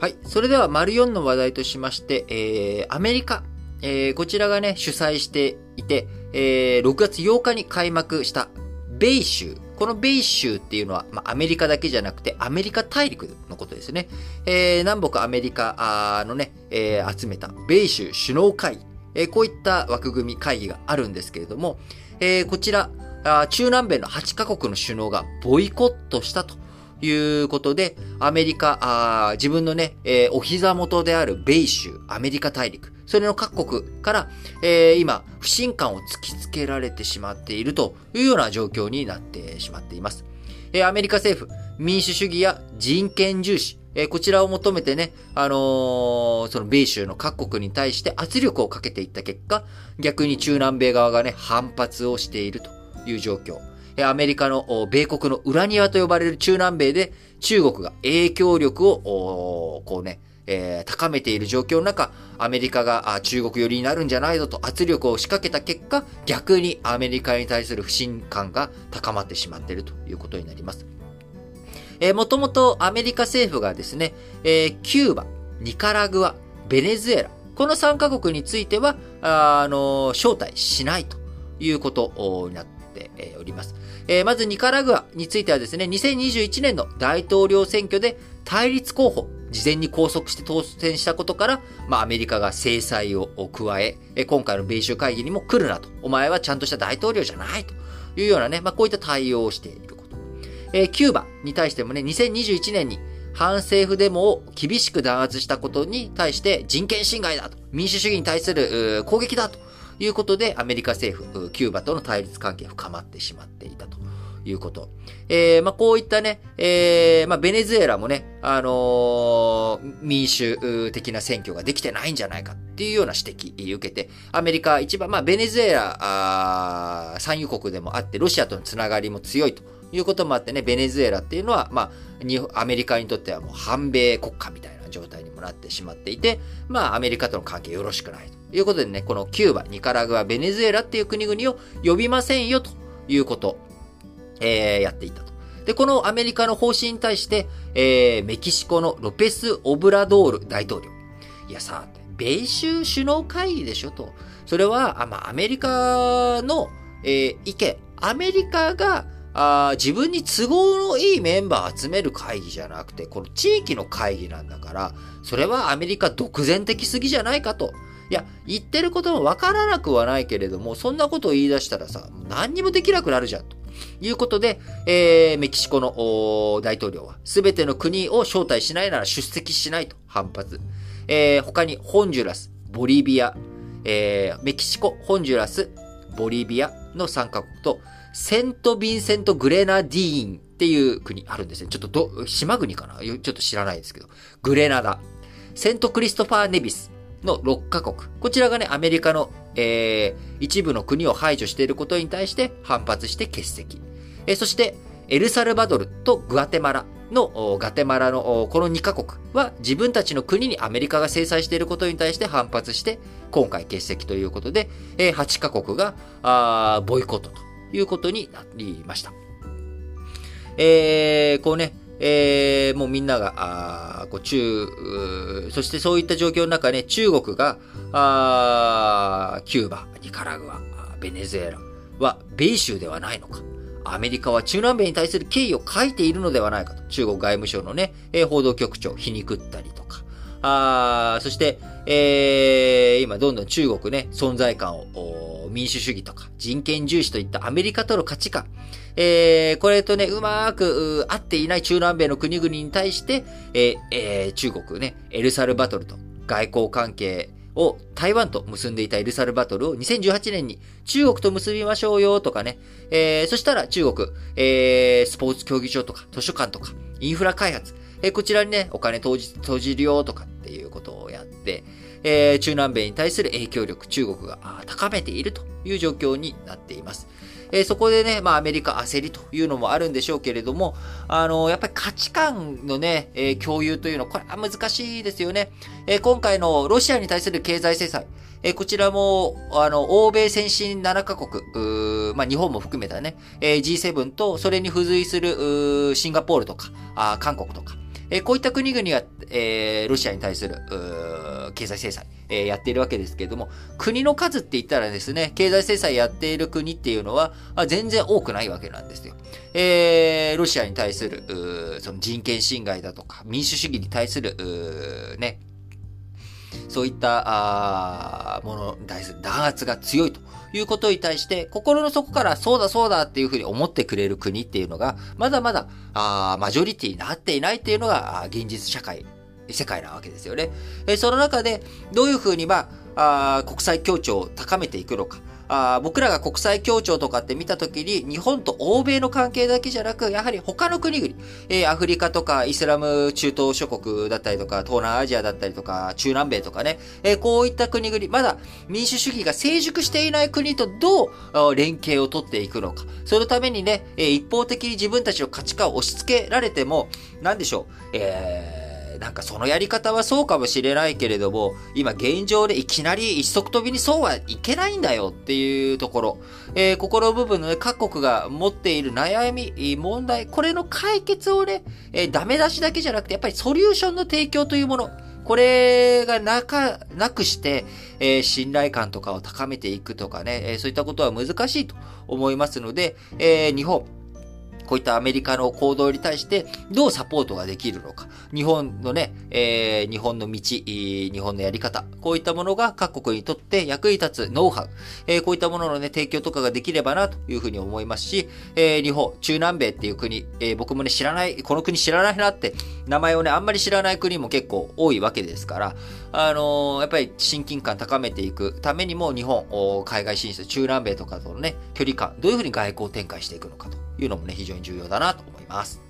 はい。それでは、丸4の話題としまして、えー、アメリカ。えー、こちらがね、主催していて、えー、6月8日に開幕した米州。この米州っていうのは、まあ、アメリカだけじゃなくて、アメリカ大陸のことですね。えー、南北アメリカのね、えー、集めた米州首脳会議。えー、こういった枠組み会議があるんですけれども、えー、こちら、中南米の8カ国の首脳がボイコットしたということで、アメリカ、あ自分のね、えー、お膝元である米州、アメリカ大陸、それの各国から、えー、今、不信感を突きつけられてしまっているというような状況になってしまっています。えー、アメリカ政府、民主主義や人権重視、えー、こちらを求めてね、あのー、その米州の各国に対して圧力をかけていった結果、逆に中南米側がね、反発をしているという状況。アメリカの米国の裏庭と呼ばれる中南米で中国が影響力を、こうね、えー、高めている状況の中、アメリカが中国寄りになるんじゃないぞと圧力を仕掛けた結果、逆にアメリカに対する不信感が高まってしまっているということになります。えー、もともとアメリカ政府がですね、えー、キューバ、ニカラグア、ベネズエラ、この3カ国については、あ、あの招待しないということになっております。えー、まずニカラグアについてはですね、2021年の大統領選挙で対立候補、事前に拘束して当選したことから、まあ、アメリカが制裁を加え、え今回の米州会議にも来るなと。お前はちゃんとした大統領じゃないというようなね、まあ、こういった対応をしていること。えー、キューバに対してもね、2021年に反政府デモを厳しく弾圧したことに対して人権侵害だと。民主主義に対する攻撃だということで、アメリカ政府、キューバとの対立関係深まってしまっていたと。いうこと。えー、まあ、こういったね、えー、まあ、ベネズエラもね、あのー、民主的な選挙ができてないんじゃないかっていうような指摘受けて、アメリカ一番、まあ、ベネズエラ、あ産油国でもあって、ロシアとのつながりも強いと。いうこともあってね、ベネズエラっていうのは、まあ、アメリカにとってはもう反米国家みたいな。状態にもなってしまっていて、まあ、アメリカとの関係よろしくないということでね、このキューバ、ニカラグア、ベネズエラっていう国々を呼びませんよということ、えー、やっていたと。で、このアメリカの方針に対して、えー、メキシコのロペス・オブラドール大統領。いやさ、米州首脳会議でしょと。それは、あまあ、アメリカの、えー、意見、アメリカが、あ自分に都合のいいメンバー集める会議じゃなくて、この地域の会議なんだから、それはアメリカ独善的すぎじゃないかと。いや、言ってることもわからなくはないけれども、そんなことを言い出したらさ、何にもできなくなるじゃん、ということで、えー、メキシコの大統領は、すべての国を招待しないなら出席しないと反発。えー、他に、ホンジュラス、ボリビア、えー、メキシコ、ホンジュラス、ボリビアの3カ国と、セント・ヴィンセント・グレナディーンっていう国あるんですね。ちょっとど、島国かな？ちょっと知らないですけど。グレナダ。セント・クリストファー・ネビスの6カ国。こちらがね、アメリカの、えー、一部の国を排除していることに対して反発して欠席。えー、そして、エルサルバドルとグアテマラの、ガテマラのこの2カ国は自分たちの国にアメリカが制裁していることに対して反発して、今回欠席ということで、8カ国が、ボイコットということになりました。えー、こうね、えー、もうみんなが、あこう中、そしてそういった状況の中ね、中国が、あキューバ、ニカラグア、ベネズエラは米州ではないのか。アメリカは中南米に対する敬意を書いているのではないかと。中国外務省のね、え、報道局長、皮肉ったりとか。あそして、えー、今どんどん中国ね、存在感を、民主主義とか人権重視といったアメリカとの価値観、えー、これとね、うまく合っていない中南米の国々に対して、えーえー、中国ね、エルサルバトルと外交関係を台湾と結んでいたエルサルバトルを2018年に中国と結びましょうよとかね、えー、そしたら中国、えー、スポーツ競技場とか図書館とかインフラ開発、えー、こちらにね、お金投じ、投じるよとかっていうことをやってて、えー、中南米に対する影響力、中国が高めているという状況になっています。えー、そこでね、まあアメリカ焦りというのもあるんでしょうけれども、あの、やっぱり価値観のね、えー、共有というのは、これは難しいですよね。え、今回のロシアに対する経済制裁、え、こちらも、あの、欧米先進7カ国、まあ、日本も含めたね、え、G7 とそれに付随する、シンガポールとか、あ韓国とか、えこういった国々が、えロシアに対する、経済制裁、えやっているわけですけれども、国の数って言ったらですね、経済制裁やっている国っていうのは、全然多くないわけなんですよ。えー、ロシアに対する、その人権侵害だとか、民主主義に対する、ね、そういったあものに対する弾圧が強いということに対して、心の底からそうだそうだっていうふうに思ってくれる国っていうのが、まだまだ、あマジョリティになっていないっていうのが、現実社会、世界なわけですよね。えその中で、どういうふうに、まあ、あ国際協調を高めていくのか。あ僕らが国際協調とかって見たときに、日本と欧米の関係だけじゃなく、やはり他の国々、えー、アフリカとかイスラム中東諸国だったりとか、東南アジアだったりとか、中南米とかね、えー、こういった国々、まだ民主主義が成熟していない国とどう連携を取っていくのか。そのためにね、えー、一方的に自分たちの価値観を押し付けられても、なんでしょう、えーなんかそのやり方はそうかもしれないけれども、今現状でいきなり一足飛びにそうはいけないんだよっていうところ、えー、心部分の、ね、各国が持っている悩み、問題、これの解決をね、えー、ダメ出しだけじゃなくて、やっぱりソリューションの提供というもの、これがなか、なくして、えー、信頼感とかを高めていくとかね、えー、そういったことは難しいと思いますので、えー、日本、こういったアメリカの行動に対してどうサポートができるのか。日本のね、えー、日本の道、日本のやり方、こういったものが各国にとって役に立つノウハウ、えー、こういったもののね、提供とかができればなというふうに思いますし、えー、日本、中南米っていう国、えー、僕もね、知らない、この国知らないなって、名前をね、あんまり知らない国も結構多いわけですから、あのー、やっぱり親近感高めていくためにも日本、海外進出、中南米とかとのね、距離感、どういうふうに外交展開していくのかと。いうのもね、非常に重要だなと思います。